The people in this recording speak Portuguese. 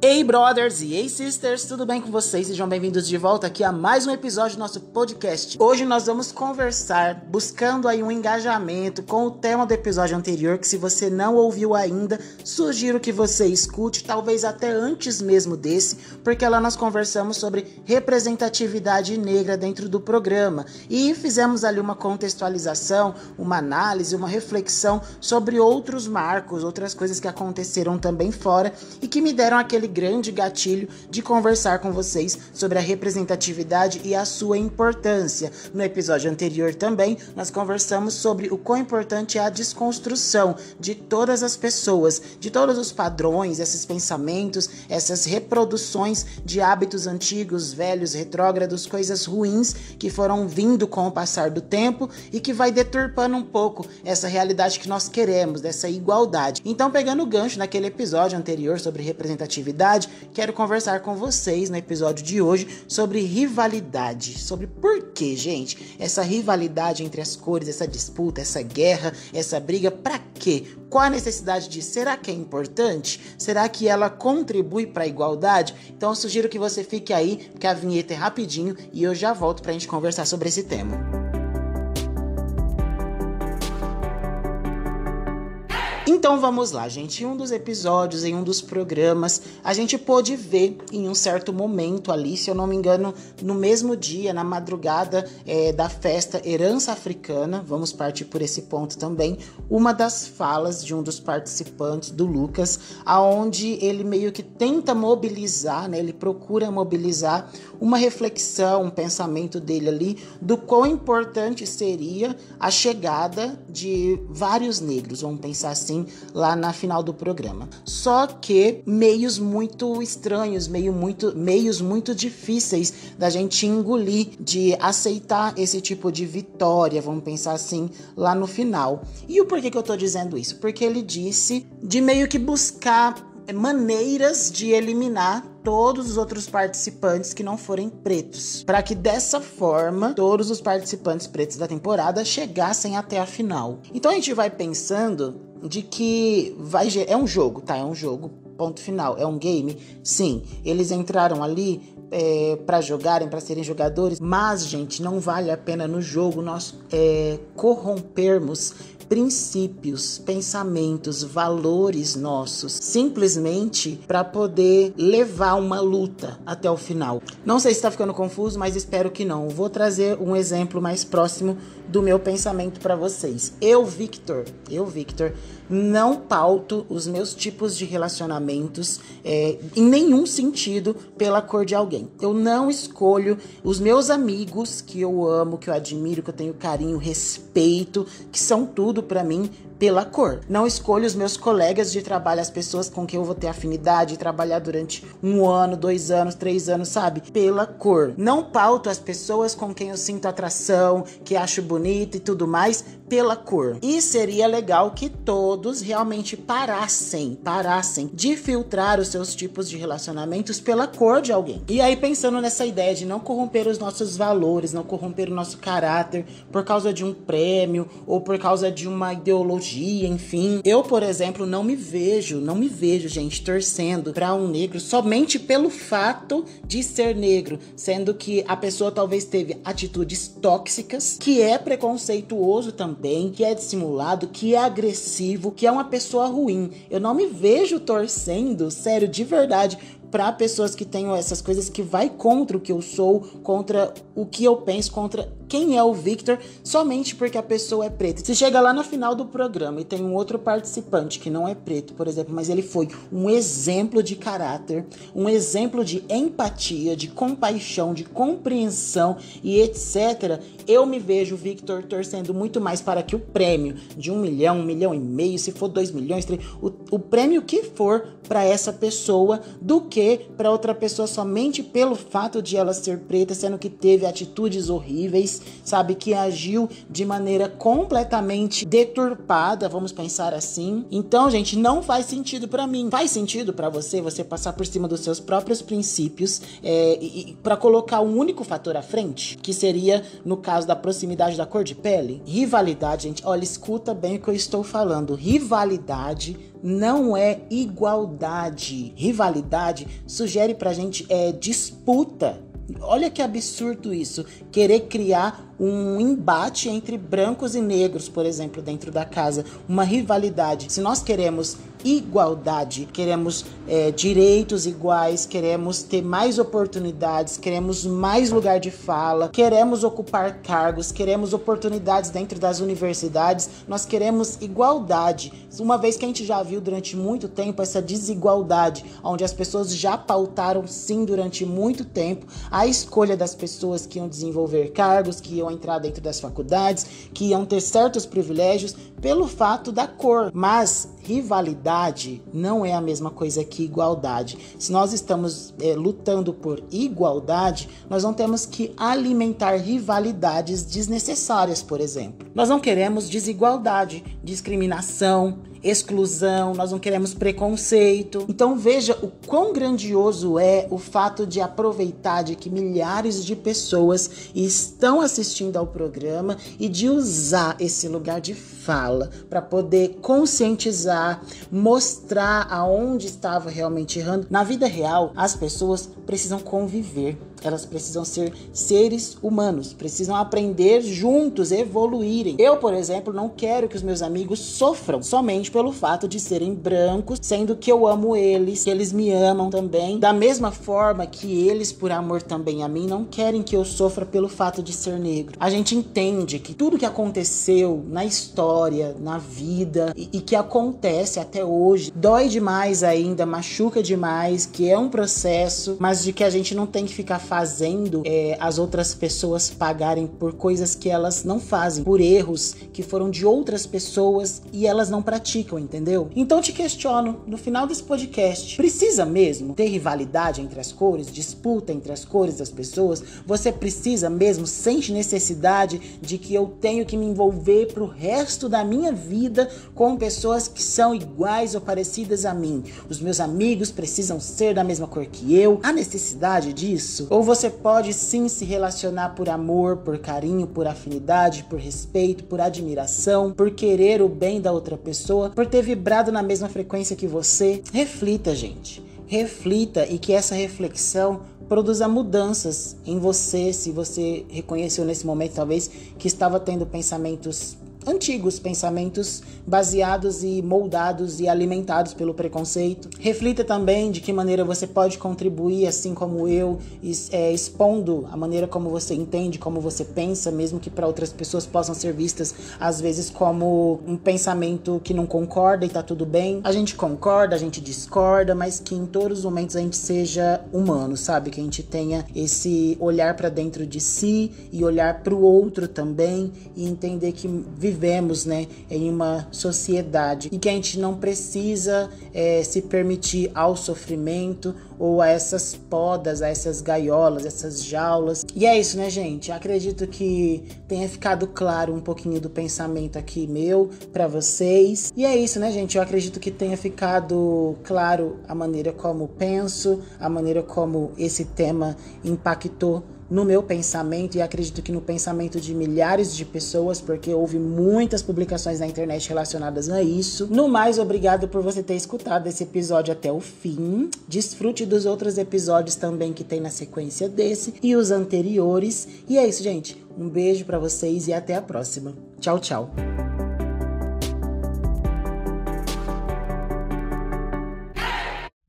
Ei, brothers e ei, sisters, tudo bem com vocês? Sejam bem-vindos de volta aqui a mais um episódio do nosso podcast. Hoje nós vamos conversar, buscando aí um engajamento com o tema do episódio anterior, que se você não ouviu ainda, sugiro que você escute, talvez até antes mesmo desse, porque lá nós conversamos sobre representatividade negra dentro do programa e fizemos ali uma contextualização, uma análise, uma reflexão sobre outros marcos, outras coisas que aconteceram também fora e que me deram aquele grande gatilho de conversar com vocês sobre a representatividade e a sua importância. No episódio anterior também, nós conversamos sobre o quão importante é a desconstrução de todas as pessoas, de todos os padrões, esses pensamentos, essas reproduções de hábitos antigos, velhos, retrógrados, coisas ruins que foram vindo com o passar do tempo e que vai deturpando um pouco essa realidade que nós queremos, dessa igualdade. Então, pegando o gancho naquele episódio anterior sobre representatividade, quero conversar com vocês no episódio de hoje sobre rivalidade. Sobre por que, gente, essa rivalidade entre as cores, essa disputa, essa guerra, essa briga, para quê? Qual a necessidade disso? Será que é importante? Será que ela contribui para a igualdade? Então eu sugiro que você fique aí, porque a vinheta é rapidinho e eu já volto para a gente conversar sobre esse tema. Então vamos lá, gente. Em um dos episódios, em um dos programas, a gente pôde ver em um certo momento ali, se eu não me engano, no mesmo dia, na madrugada é, da festa Herança Africana, vamos partir por esse ponto também, uma das falas de um dos participantes, do Lucas, aonde ele meio que tenta mobilizar, né? Ele procura mobilizar uma reflexão, um pensamento dele ali do quão importante seria a chegada de vários negros, vamos pensar assim assim lá na final do programa. Só que meios muito estranhos, meio muito, meios muito difíceis da gente engolir, de aceitar esse tipo de vitória, vamos pensar assim, lá no final. E o porquê que eu tô dizendo isso? Porque ele disse de meio que buscar maneiras de eliminar todos os outros participantes que não forem pretos, para que dessa forma todos os participantes pretos da temporada chegassem até a final. Então a gente vai pensando de que vai é um jogo, tá? É um jogo, ponto final. É um game, sim. Eles entraram ali é, para jogarem, para serem jogadores, mas gente, não vale a pena no jogo nós é, corrompermos princípios, pensamentos, valores nossos, simplesmente para poder levar uma luta até o final. Não sei se está ficando confuso, mas espero que não. Vou trazer um exemplo mais próximo do meu pensamento para vocês. Eu, Victor, eu, Victor, não pauto os meus tipos de relacionamentos é, em nenhum sentido pela cor de alguém. Eu não escolho os meus amigos que eu amo, que eu admiro, que eu tenho carinho, respeito, que são tudo para mim pela cor. Não escolho os meus colegas de trabalho, as pessoas com quem eu vou ter afinidade, trabalhar durante um ano, dois anos, três anos, sabe? Pela cor. Não pauto as pessoas com quem eu sinto atração, que acho bonita e tudo mais, pela cor. E seria legal que todos realmente parassem, parassem de filtrar os seus tipos de relacionamentos pela cor de alguém. E aí pensando nessa ideia de não corromper os nossos valores, não corromper o nosso caráter por causa de um prêmio ou por causa de uma ideologia, enfim. Eu, por exemplo, não me vejo, não me vejo, gente, torcendo para um negro somente pelo fato de ser negro, sendo que a pessoa talvez teve atitudes tóxicas, que é preconceituoso também, que é dissimulado, que é agressivo, que é uma pessoa ruim. Eu não me vejo torcendo, sério, de verdade, para pessoas que tenham essas coisas que vai contra o que eu sou, contra o que eu penso, contra quem é o Victor, somente porque a pessoa é preta. Se chega lá na final do programa e tem um outro participante que não é preto, por exemplo, mas ele foi um exemplo de caráter, um exemplo de empatia, de compaixão, de compreensão e etc. Eu me vejo, Victor, torcendo muito mais para que o prêmio de um milhão, um milhão e meio, se for dois milhões, três, o, o prêmio que for para essa pessoa, do que que para outra pessoa somente pelo fato de ela ser preta, sendo que teve atitudes horríveis, sabe? Que agiu de maneira completamente deturpada, vamos pensar assim. Então, gente, não faz sentido para mim. Faz sentido para você você passar por cima dos seus próprios princípios é, e, e para colocar um único fator à frente, que seria no caso da proximidade da cor de pele? Rivalidade, gente. Olha, escuta bem o que eu estou falando. Rivalidade não é igualdade. Rivalidade sugere pra gente é disputa. Olha que absurdo isso. Querer criar um embate entre brancos e negros, por exemplo, dentro da casa, uma rivalidade. Se nós queremos igualdade, queremos é, direitos iguais, queremos ter mais oportunidades, queremos mais lugar de fala, queremos ocupar cargos, queremos oportunidades dentro das universidades, nós queremos igualdade. Uma vez que a gente já viu durante muito tempo essa desigualdade, onde as pessoas já pautaram sim durante muito tempo a escolha das pessoas que iam desenvolver cargos, que iam entrar dentro das faculdades, que iam ter certos privilégios pelo fato da cor. Mas rivalidade não é a mesma coisa que igualdade. Se nós estamos é, lutando por igualdade, nós não temos que alimentar rivalidades desnecessárias, por exemplo. Nós não queremos desigualdade, discriminação, exclusão, nós não queremos preconceito. Então veja o quão grandioso é o fato de aproveitar de que milhares de pessoas estão assistindo ao programa e de usar esse lugar de fala para poder conscientizar, mostrar aonde estava realmente errando. Na vida real, as pessoas precisam conviver elas precisam ser seres humanos, precisam aprender juntos, evoluírem. Eu, por exemplo, não quero que os meus amigos sofram somente pelo fato de serem brancos, sendo que eu amo eles, que eles me amam também. Da mesma forma que eles, por amor também a mim, não querem que eu sofra pelo fato de ser negro. A gente entende que tudo que aconteceu na história, na vida e, e que acontece até hoje dói demais ainda, machuca demais, que é um processo, mas de que a gente não tem que ficar fazendo é, as outras pessoas pagarem por coisas que elas não fazem, por erros que foram de outras pessoas e elas não praticam, entendeu? Então te questiono, no final desse podcast, precisa mesmo ter rivalidade entre as cores, disputa entre as cores das pessoas? Você precisa mesmo, sente necessidade de que eu tenho que me envolver pro resto da minha vida com pessoas que são iguais ou parecidas a mim? Os meus amigos precisam ser da mesma cor que eu? Há necessidade disso? Ou você pode sim se relacionar por amor, por carinho, por afinidade, por respeito, por admiração, por querer o bem da outra pessoa, por ter vibrado na mesma frequência que você. Reflita, gente. Reflita e que essa reflexão produza mudanças em você, se você reconheceu nesse momento talvez que estava tendo pensamentos antigos pensamentos baseados e moldados e alimentados pelo preconceito. Reflita também de que maneira você pode contribuir, assim como eu, é, expondo a maneira como você entende, como você pensa, mesmo que para outras pessoas possam ser vistas às vezes como um pensamento que não concorda e tá tudo bem. A gente concorda, a gente discorda, mas que em todos os momentos a gente seja humano, sabe? Que a gente tenha esse olhar para dentro de si e olhar para o outro também e entender que vivemos né, em uma sociedade e que a gente não precisa é, se permitir ao sofrimento ou a essas podas, a essas gaiolas, essas jaulas. E é isso, né, gente? Acredito que tenha ficado claro um pouquinho do pensamento aqui meu para vocês. E é isso, né, gente? Eu acredito que tenha ficado claro a maneira como penso, a maneira como esse tema impactou no meu pensamento e acredito que no pensamento de milhares de pessoas, porque houve muitas publicações na internet relacionadas a isso. No mais, obrigado por você ter escutado esse episódio até o fim. Desfrute dos outros episódios também que tem na sequência desse e os anteriores. E é isso, gente. Um beijo para vocês e até a próxima. Tchau, tchau.